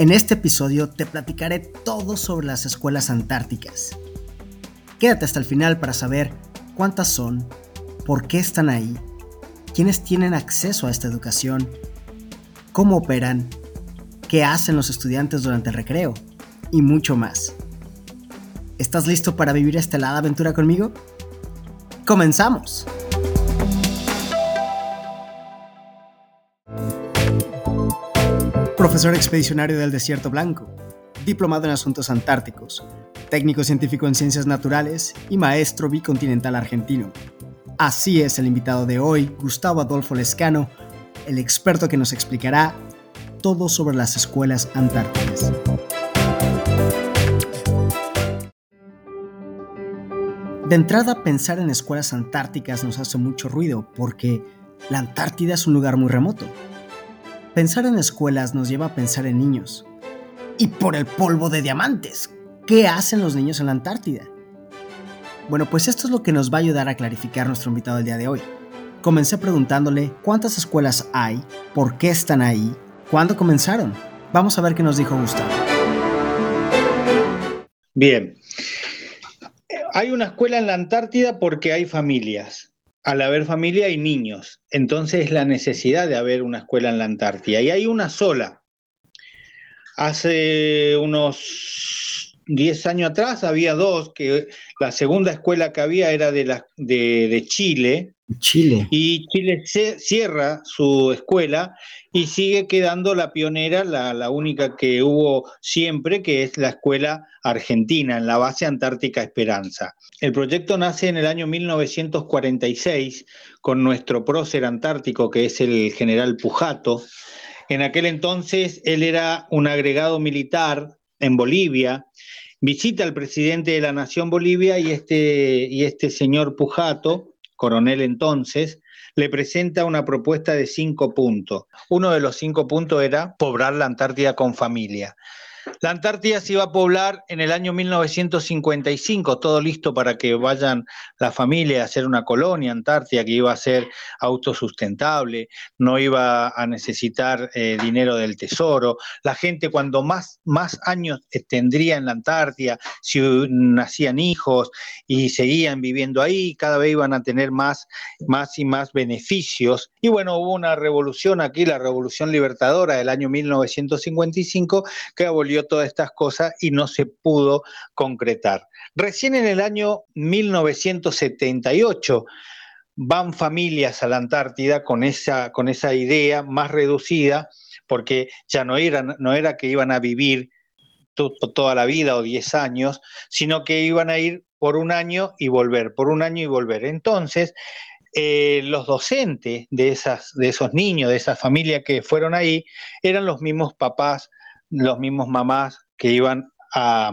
En este episodio te platicaré todo sobre las escuelas antárticas. Quédate hasta el final para saber cuántas son, por qué están ahí, quiénes tienen acceso a esta educación, cómo operan, qué hacen los estudiantes durante el recreo y mucho más. ¿Estás listo para vivir esta helada aventura conmigo? ¡Comenzamos! Profesor expedicionario del Desierto Blanco, diplomado en Asuntos Antárticos, técnico científico en Ciencias Naturales y maestro bicontinental argentino. Así es el invitado de hoy, Gustavo Adolfo Lescano, el experto que nos explicará todo sobre las escuelas antárticas. De entrada, pensar en escuelas antárticas nos hace mucho ruido porque la Antártida es un lugar muy remoto Pensar en escuelas nos lleva a pensar en niños. Y por el polvo de diamantes. ¿Qué hacen los niños en la Antártida? Bueno, pues esto es lo que nos va a ayudar a clarificar nuestro invitado del día de hoy. Comencé preguntándole cuántas escuelas hay, por qué están ahí, cuándo comenzaron. Vamos a ver qué nos dijo Gustavo. Bien. Hay una escuela en la Antártida porque hay familias al haber familia y niños. Entonces la necesidad de haber una escuela en la Antártida. Y hay una sola. Hace unos 10 años atrás había dos, que la segunda escuela que había era de, la, de, Chile. Chile. Y Chile cierra su escuela y sigue quedando la pionera, la, la única que hubo siempre, que es la escuela argentina, en la base Antártica Esperanza. El proyecto nace en el año 1946 con nuestro prócer antártico, que es el general Pujato. En aquel entonces él era un agregado militar en Bolivia, visita al presidente de la Nación Bolivia y este, y este señor Pujato, coronel entonces, le presenta una propuesta de cinco puntos. Uno de los cinco puntos era poblar la Antártida con familia. La Antártida se iba a poblar en el año 1955, todo listo para que vayan la familia a hacer una colonia antártida que iba a ser autosustentable, no iba a necesitar eh, dinero del tesoro. La gente cuando más, más años tendría en la Antártida, si nacían hijos y seguían viviendo ahí, cada vez iban a tener más, más y más beneficios. Y bueno, hubo una revolución aquí, la Revolución Libertadora del año 1955, que abolió todas estas cosas y no se pudo concretar. Recién en el año 1978 van familias a la Antártida con esa, con esa idea más reducida, porque ya no era, no era que iban a vivir toda la vida o 10 años, sino que iban a ir por un año y volver, por un año y volver. Entonces, eh, los docentes de, esas, de esos niños, de esa familia que fueron ahí, eran los mismos papás los mismos mamás que iban a,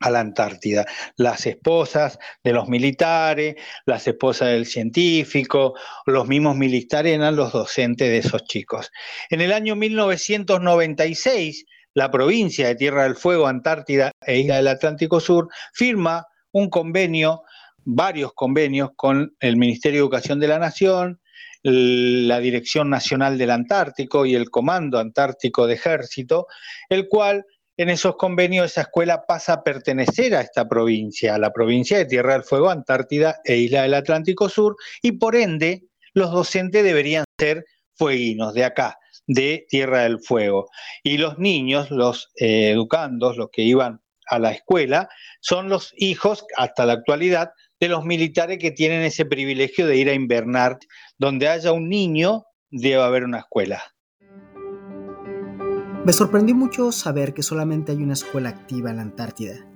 la Antártida, las esposas de los militares, las esposas del científico, los mismos militares eran los docentes de esos chicos. En el año 1996, la provincia de Tierra del Fuego, Antártida e Isla del Atlántico Sur firma un convenio, varios convenios con el Ministerio de Educación de la Nación, la Dirección Nacional del Antártico y el Comando Antártico de Ejército, el cual en esos convenios esa escuela pasa a pertenecer a esta provincia, a la provincia de Tierra del Fuego, Antártida e Isla del Atlántico Sur, y por ende los docentes deberían ser fueguinos de acá, de Tierra del Fuego. Y los niños, los eh, educandos, los que iban a la escuela, son los hijos, hasta la actualidad, de los militares que tienen ese privilegio de ir a invernar. Donde haya un niño, debe haber una escuela. Me sorprendió mucho saber que solamente hay una escuela activa en la Antártida.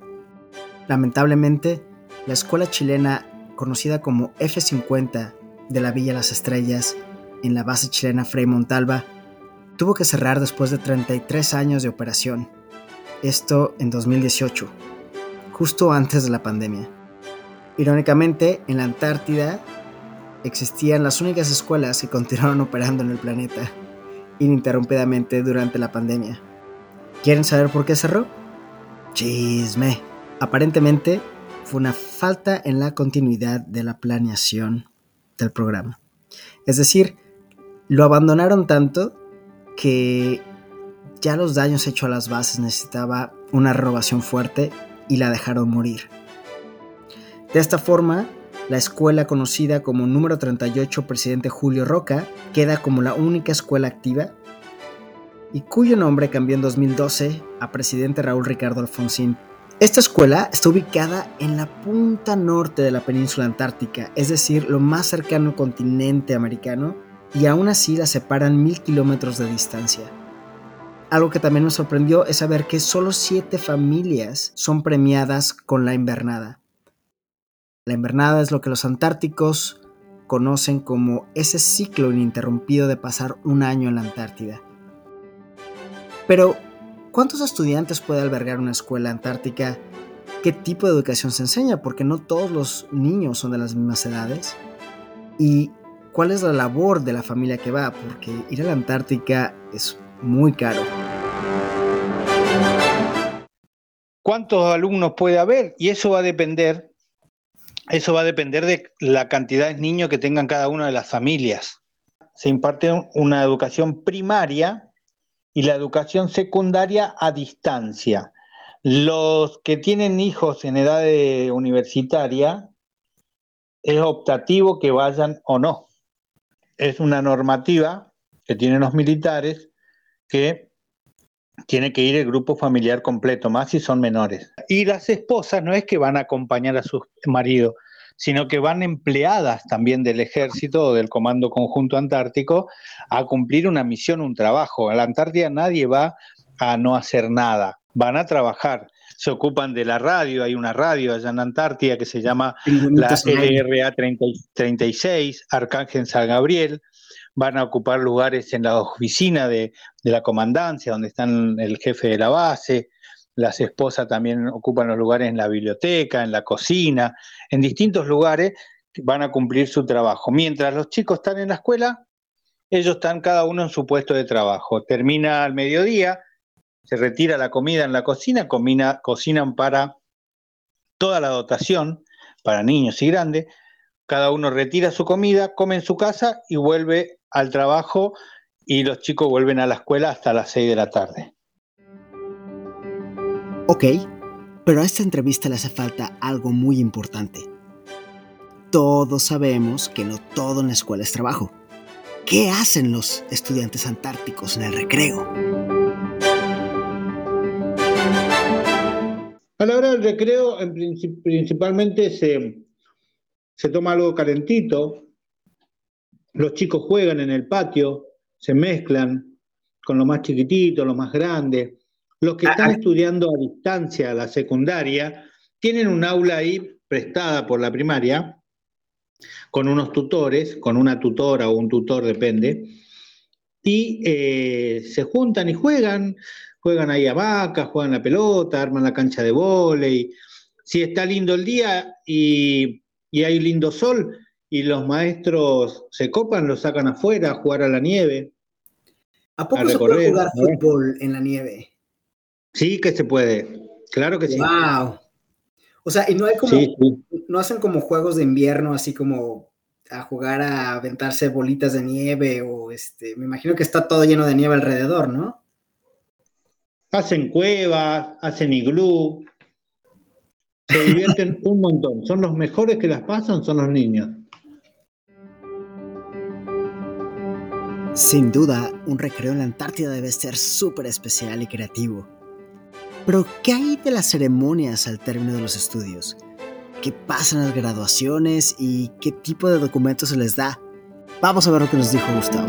Lamentablemente, la escuela chilena, conocida como F-50 de la Villa Las Estrellas, en la base chilena Frei Montalva, tuvo que cerrar después de 33 años de operación. Esto en 2018, justo antes de la pandemia. Irónicamente, en la Antártida existían las únicas escuelas que continuaron operando en el planeta ininterrumpidamente durante la pandemia. ¿Quieren saber por qué cerró? Chisme. Aparentemente fue una falta en la continuidad de la planeación del programa. Es decir, lo abandonaron tanto que ya los daños hechos a las bases necesitaba una renovación fuerte y la dejaron morir. De esta forma, la escuela conocida como número 38 Presidente Julio Roca queda como la única escuela activa y cuyo nombre cambió en 2012 a Presidente Raúl Ricardo Alfonsín. Esta escuela está ubicada en la punta norte de la península antártica, es decir, lo más cercano al continente americano, y aún así la separan mil kilómetros de distancia. Algo que también nos sorprendió es saber que solo siete familias son premiadas con la invernada. La invernada es lo que los antárticos conocen como ese ciclo ininterrumpido de pasar un año en la Antártida. Pero, ¿cuántos estudiantes puede albergar una escuela antártica? ¿Qué tipo de educación se enseña? Porque no todos los niños son de las mismas edades. ¿Y cuál es la labor de la familia que va? Porque ir a la Antártica es muy caro. ¿Cuántos alumnos puede haber? Y eso va a depender, eso va a depender de la cantidad de niños que tengan cada una de las familias. Se imparte una educación primaria y la educación secundaria a distancia. Los que tienen hijos en edad universitaria, es optativo que vayan o no. Es una normativa que tienen los militares que tiene que ir el grupo familiar completo, más si son menores. Y las esposas no es que van a acompañar a su marido, sino que van empleadas también del ejército o del Comando Conjunto Antártico a cumplir una misión, un trabajo. A la Antártida nadie va a no hacer nada, van a trabajar. Se ocupan de la radio, hay una radio allá en Antártida que se llama la LRA 36, Arcángel San Gabriel, van a ocupar lugares en la oficina de, la comandancia, donde están el jefe de la base, las esposas también ocupan los lugares en la biblioteca, en la cocina, en distintos lugares van a cumplir su trabajo. Mientras los chicos están en la escuela, ellos están cada uno en su puesto de trabajo. Termina al mediodía, se retira la comida en la cocina, cocinan para toda la dotación, para niños y grandes, cada uno retira su comida, come en su casa y vuelve al trabajo y los chicos vuelven a la escuela hasta las 6 de la tarde. Ok, pero a esta entrevista le hace falta algo muy importante. Todos sabemos que no todo en la escuela es trabajo. ¿Qué hacen los estudiantes antárticos en el recreo? A la hora del recreo, principalmente se, se toma algo calentito, los chicos juegan en el patio, se mezclan con los más chiquititos, los más grandes. Los que ah, están ah. estudiando a distancia la secundaria tienen un aula ahí prestada por la primaria con unos tutores, con una tutora o un tutor, depende, y eh, se juntan y juegan, juegan ahí a vacas, juegan la pelota, arman la cancha de vóley. Si está lindo el día y, y hay lindo sol, y los maestros se copan, los sacan afuera a jugar a la nieve. ¿A poco se puede jugar fútbol en la nieve? Sí que se puede, claro que sí. Wow. O sea, y no hay como, no hacen como juegos de invierno, así como a jugar a aventarse bolitas de nieve o este, me imagino que está todo lleno de nieve alrededor, ¿no? Hacen cuevas, hacen iglú, se divierten un montón. Son los mejores que las pasan, son los niños. Sin duda, un recreo en la Antártida debe ser súper especial y creativo. Pero, ¿qué hay de las ceremonias al término de los estudios? ¿Qué pasa en las graduaciones y qué tipo de documentos se les da? Vamos a ver lo que nos dijo Gustavo.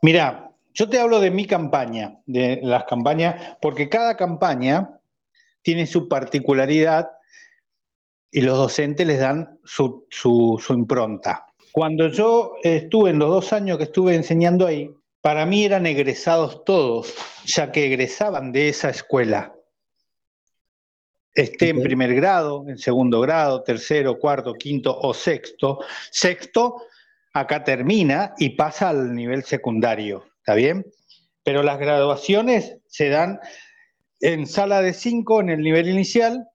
Mira, yo te hablo de mi campaña, de las campañas, porque cada campaña tiene su particularidad y los docentes les dan su, su impronta. Cuando yo estuve en los dos años que estuve enseñando ahí, para mí eran egresados todos, ya que egresaban de esa escuela. Esté en primer grado, en segundo grado, tercero, cuarto, quinto o sexto. Sexto, acá termina y pasa al nivel secundario, ¿está bien? Pero las graduaciones se dan en sala de cinco en el nivel inicial,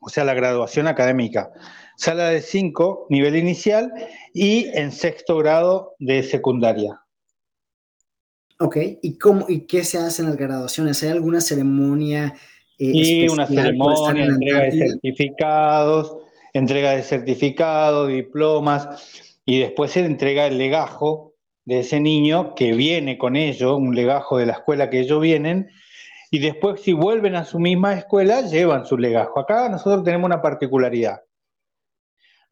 o sea, la graduación académica sala de 5, nivel inicial, y en sexto grado de secundaria. Ok, ¿y cómo y qué se hace en las graduaciones? ¿Hay alguna ceremonia? Eh, sí, una ceremonia, entrega de certificados, entrega de certificados, diplomas, y después se entrega el legajo de ese niño que viene con ello, un legajo de la escuela que ellos vienen, y después si vuelven a su misma escuela, llevan su legajo. Acá nosotros tenemos una particularidad.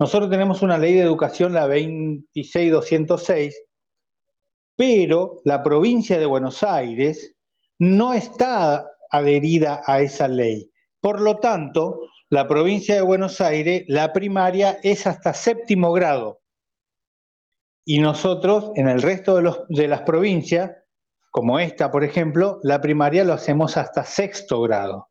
Nosotros tenemos una ley de educación, la 26206, pero la provincia de Buenos Aires no está adherida a esa ley. Por lo tanto, la provincia de Buenos Aires, la primaria es hasta séptimo grado. Y nosotros, en el resto de, de las provincias, como esta, por ejemplo, la primaria lo hacemos hasta sexto grado.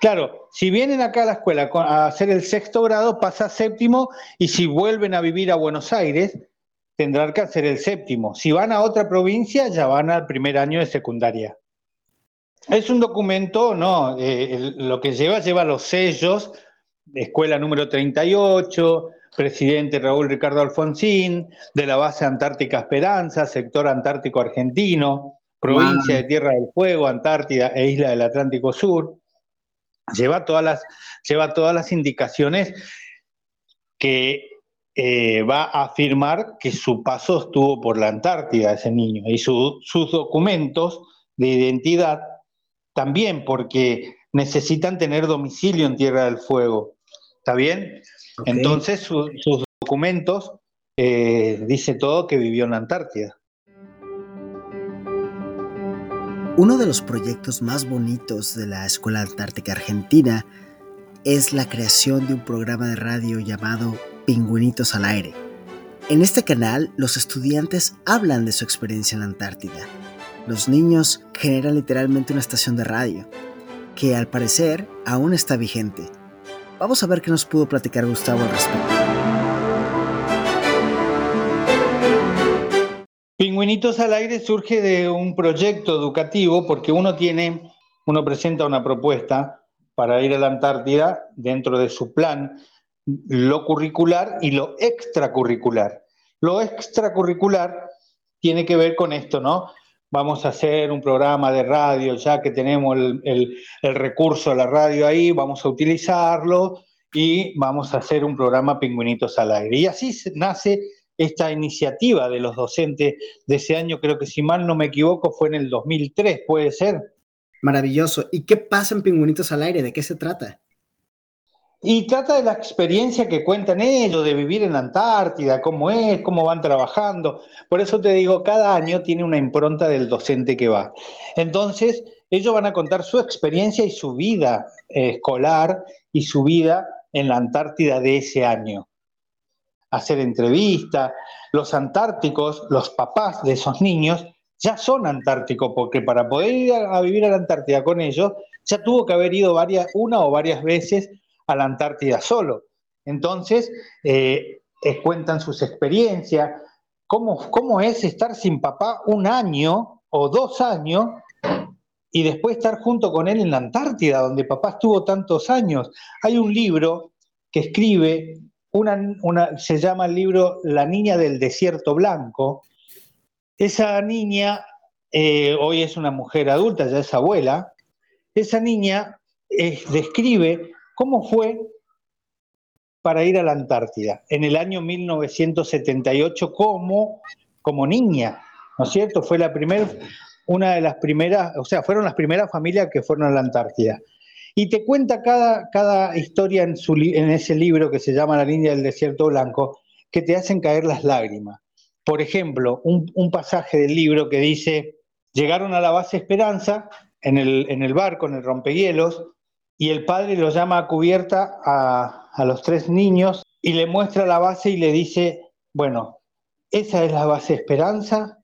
Claro, si vienen acá a la escuela a hacer el sexto grado, pasa séptimo y si vuelven a vivir a Buenos Aires, tendrán que hacer el séptimo. Si van a otra provincia, ya van al primer año de secundaria. Es un documento, ¿no? Eh, lo que lleva, lleva los sellos, escuela número 38, presidente Raúl Ricardo Alfonsín, de la base Antártica Esperanza, sector Antártico Argentino, provincia de Tierra del Fuego, Antártida e Isla del Atlántico Sur. Lleva todas las, lleva todas las indicaciones que eh, va a afirmar que su paso estuvo por la Antártida, ese niño, y sus documentos de identidad también, porque necesitan tener domicilio en Tierra del Fuego. ¿Está bien? Entonces sus documentos eh, dice todo que vivió en la Antártida. Uno de los proyectos más bonitos de la Escuela Antártica Argentina es la creación de un programa de radio llamado Pingüinitos al Aire. En este canal, los estudiantes hablan de su experiencia en la Antártida. Los niños generan literalmente una estación de radio, que al parecer aún está vigente. Vamos a ver qué nos pudo platicar Gustavo al respecto. Pingüinitos al aire surge de un proyecto educativo porque uno tiene, uno presenta una propuesta para ir a la Antártida dentro de su plan lo curricular y lo extracurricular. Lo extracurricular tiene que ver con esto, ¿no? Vamos a hacer un programa de radio, ya que tenemos el, recurso de la radio ahí, vamos a utilizarlo y vamos a hacer un programa Pingüinitos al aire. Y así nace esta iniciativa de los docentes de ese año, creo que si mal no me equivoco fue en el 2003, ¿puede ser? Maravilloso. ¿Y qué pasa en Pingüinitos al aire? ¿De qué se trata? Y trata de la experiencia que cuentan ellos, de vivir en la Antártida, cómo es, cómo van trabajando. Por eso te digo, cada año tiene una impronta del docente que va. Entonces, ellos van a contar su experiencia y su vida eh, escolar y su vida en la Antártida de ese año. Hacer entrevistas. Los antárticos, los papás de esos niños, ya son antárticos, porque para poder ir a, vivir a la Antártida con ellos, ya tuvo que haber ido varias, una o varias veces a la Antártida solo. Entonces, eh, cuentan sus experiencias, cómo, cómo es estar sin papá un año o dos años y después estar junto con él en la Antártida, donde papá estuvo tantos años. Hay un libro que escribe, una, se llama el libro La niña del desierto blanco. Esa niña, eh, hoy es una mujer adulta, ya es abuela, esa niña eh, describe ¿Cómo fue para ir a la Antártida en el año 1978 como, como niña? ¿No es cierto? Fue la primera, una de las primeras, o sea, fueron las primeras familias que fueron a la Antártida. Y te cuenta cada, cada historia en, su, en ese libro que se llama La línea del desierto blanco, que te hacen caer las lágrimas. Por ejemplo, un, un pasaje del libro que dice, llegaron a la base Esperanza en el, en el barco, en el rompehielos, y el padre lo llama a cubierta a, a los tres niños y le muestra la base y le dice, bueno, esa es la base Esperanza,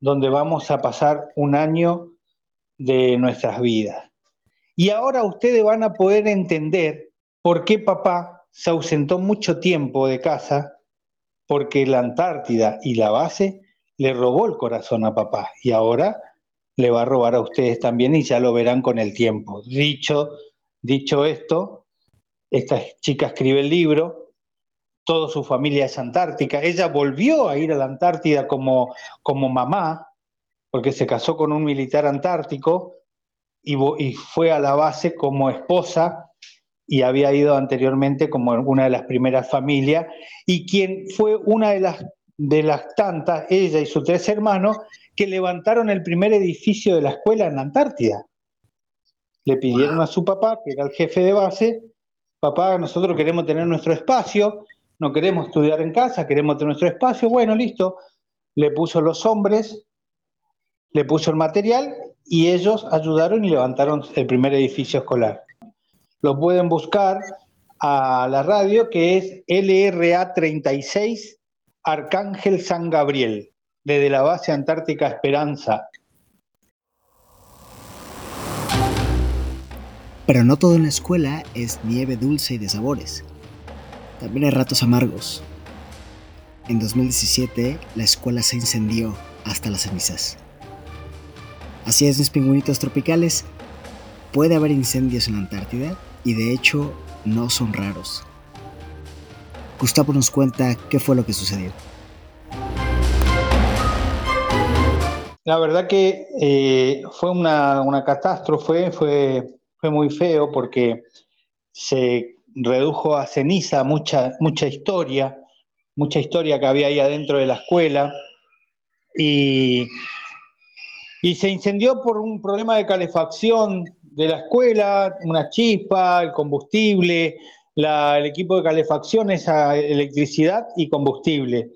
donde vamos a pasar un año de nuestras vidas. Y ahora ustedes van a poder entender por qué papá se ausentó mucho tiempo de casa, porque la Antártida y la base le robó el corazón a papá y ahora le va a robar a ustedes también y ya lo verán con el tiempo. Dicho Dicho esto, esta chica escribe el libro, toda su familia es antártica, ella volvió a ir a la Antártida como, como mamá, porque se casó con un militar antártico y, y fue a la base como esposa y había ido anteriormente como una de las primeras familias, y quien fue una de las, de las tantas, ella y sus tres hermanos, que levantaron el primer edificio de la escuela en la Antártida. Le pidieron a su papá, que era el jefe de base, papá, nosotros queremos tener nuestro espacio, no queremos estudiar en casa, queremos tener nuestro espacio, bueno, listo. Le puso los hombres, le puso el material y ellos ayudaron y levantaron el primer edificio escolar lo pueden buscar a la radio que es LRA 36 Arcángel San Gabriel, desde la base Antártica Esperanza. Pero no todo en la escuela es nieve dulce y de sabores. También hay ratos amargos. En 2017 la escuela se incendió hasta las cenizas. Así es, mis pingüinitos tropicales. ¿Puede haber incendios en la Antártida? y de hecho no son raros. Gustavo nos cuenta qué fue lo que sucedió. La verdad que eh, fue una, catástrofe, fue, fue muy feo porque se redujo a ceniza mucha, mucha historia, mucha historia que había ahí adentro de la escuela y, y se incendió por un problema de calefacción de la escuela, una chispa, el combustible, el equipo de calefacción, esa electricidad y combustible.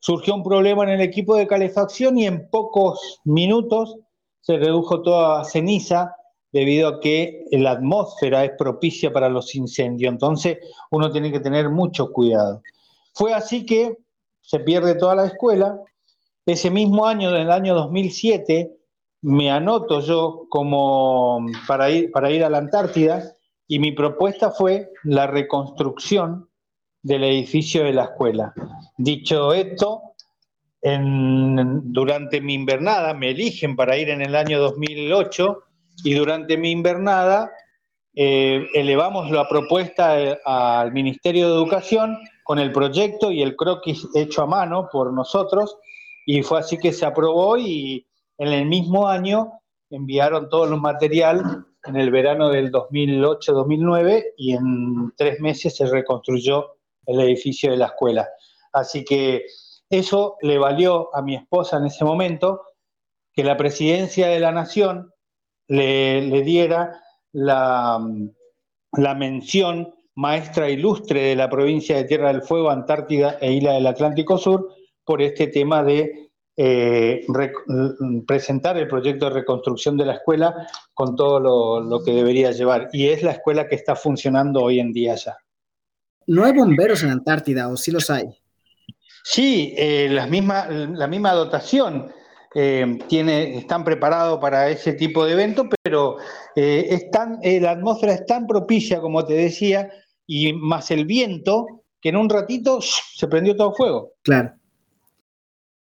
Surgió un problema en el equipo de calefacción y en pocos minutos se redujo toda ceniza debido a que la atmósfera es propicia para los incendios. Entonces uno tiene que tener mucho cuidado. Fue así que se pierde toda la escuela. Ese mismo año, en el año 2007, me anoto yo como para ir, para ir a la Antártida y mi propuesta fue la reconstrucción del edificio de la escuela. Dicho esto, durante mi invernada, me eligen para ir en el año 2008 y durante mi invernada eh, elevamos la propuesta eh, al Ministerio de Educación con el proyecto y el croquis hecho a mano por nosotros y fue así que se aprobó y en el mismo año enviaron todos los material en el verano del 2008-2009 y en tres meses se reconstruyó el edificio de la escuela. Así que eso le valió a mi esposa en ese momento que la presidencia de la nación le, diera la, la mención maestra ilustre de la provincia de Tierra del Fuego, Antártida e Isla del Atlántico Sur por este tema de eh, presentar el proyecto de reconstrucción de la escuela con todo lo, que debería llevar. Y es la escuela que está funcionando hoy en día ya. ¿No hay bomberos en Antártida o sí los hay? Sí, eh, la, misma, la misma dotación. Eh, tiene, están preparados para ese tipo de evento, pero están, la atmósfera es tan propicia, como te decía, y más el viento, que en un ratito se prendió todo fuego. Claro.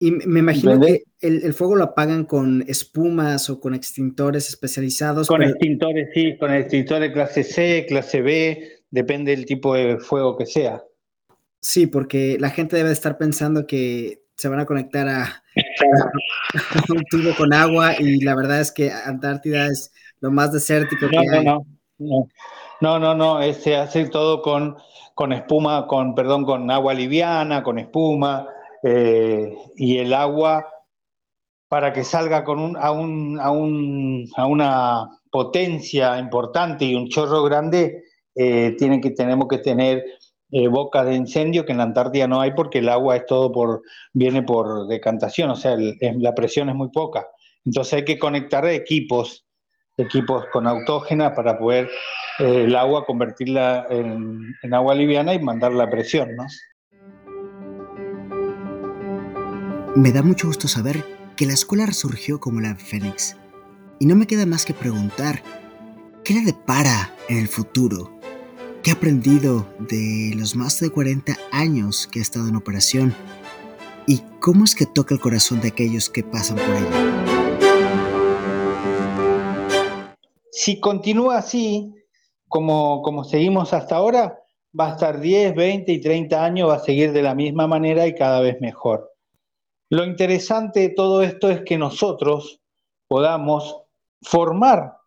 Y me imagino que el, fuego lo apagan con espumas o con extintores especializados. Con extintores, sí, con extintores clase C, clase B, depende del tipo de fuego que sea. Sí, porque la gente debe estar pensando que se van a conectar a, un tubo con agua y la verdad es que Antártida es lo más desértico que no, hay. No, no, no, no, no, se hace todo con, con espuma, con, perdón, con agua liviana, con espuma eh, y el agua para que salga con un, a, un, a, un, a, una potencia importante y un chorro grande, eh, tiene que, tenemos que tener eh, bocas de incendio que en la Antártida no hay porque el agua es todo por, viene por decantación, o sea, la presión es muy poca. Entonces hay que conectar equipos, equipos con autógena para poder el agua convertirla en, en agua liviana y mandar la presión, ¿no? Me da mucho gusto saber que la escuela resurgió como la Fénix. Y no me queda más que preguntar, ¿qué le depara en el futuro? ¿Qué ha aprendido de los más de 40 años que ha estado en operación? ¿Y cómo es que toca el corazón de aquellos que pasan por ella? Si continúa así, como, como seguimos hasta ahora, va a estar 10, 20 y 30 años, va a seguir de la misma manera y cada vez mejor. Lo interesante de todo esto es que nosotros podamos formar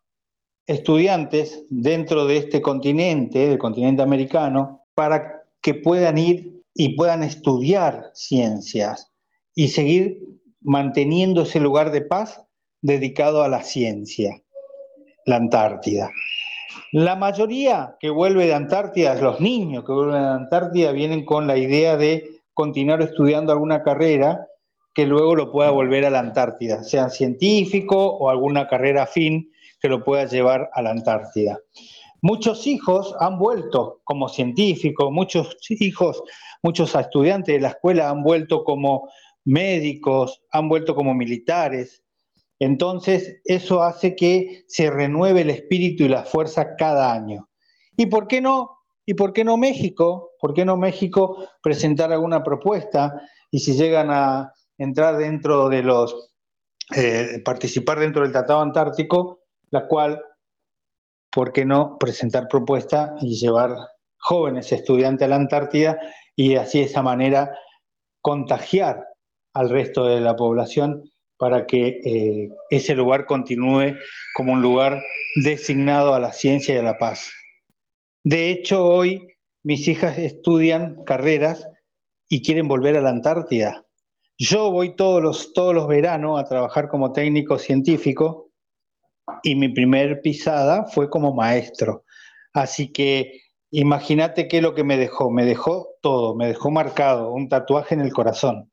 estudiantes dentro de este continente, del continente americano, para que puedan ir y puedan estudiar ciencias y seguir manteniendo ese lugar de paz dedicado a la ciencia, la Antártida. La mayoría que vuelve de Antártida, los niños que vuelven de Antártida, vienen con la idea de continuar estudiando alguna carrera que luego lo pueda volver a la Antártida, sea científico o alguna carrera afín que lo pueda llevar a la Antártida. Muchos hijos han vuelto como científicos, muchos hijos, muchos estudiantes de la escuela han vuelto como médicos, han vuelto como militares. Entonces, eso hace que se renueve el espíritu y la fuerza cada año. ¿Y por qué no? ¿Y por qué no México? ¿Por qué no México presentar alguna propuesta? Y si llegan a entrar dentro de los, eh, participar dentro del Tratado Antártico, la cual ¿por qué no presentar propuesta y llevar jóvenes estudiantes a la Antártida y así de esa manera contagiar al resto de la población para que eh, ese lugar continúe como un lugar designado a la ciencia y a la paz. De hecho, hoy mis hijas estudian carreras y quieren volver a la Antártida. Yo voy todos los, todos los veranos a trabajar como técnico científico y mi primer pisada fue como maestro. Así que imagínate qué es lo que me dejó. Me dejó todo, me dejó marcado, un tatuaje en el corazón.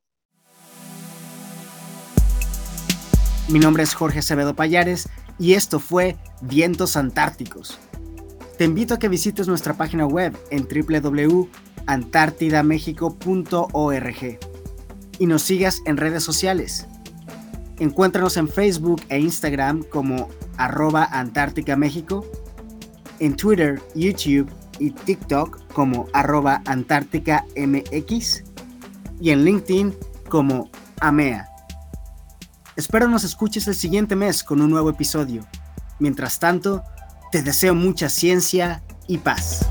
Mi nombre es Jorge Acevedo Payares y esto fue Vientos Antárticos. Te invito a que visites nuestra página web en www.antártidamexico.org y nos sigas en redes sociales. Encuéntranos en Facebook e Instagram como arroba Antártica México, en Twitter, YouTube y TikTok como arroba Antártica MX y en LinkedIn como AMEA. Espero nos escuches el siguiente mes con un nuevo episodio. Mientras tanto, te deseo mucha ciencia y paz.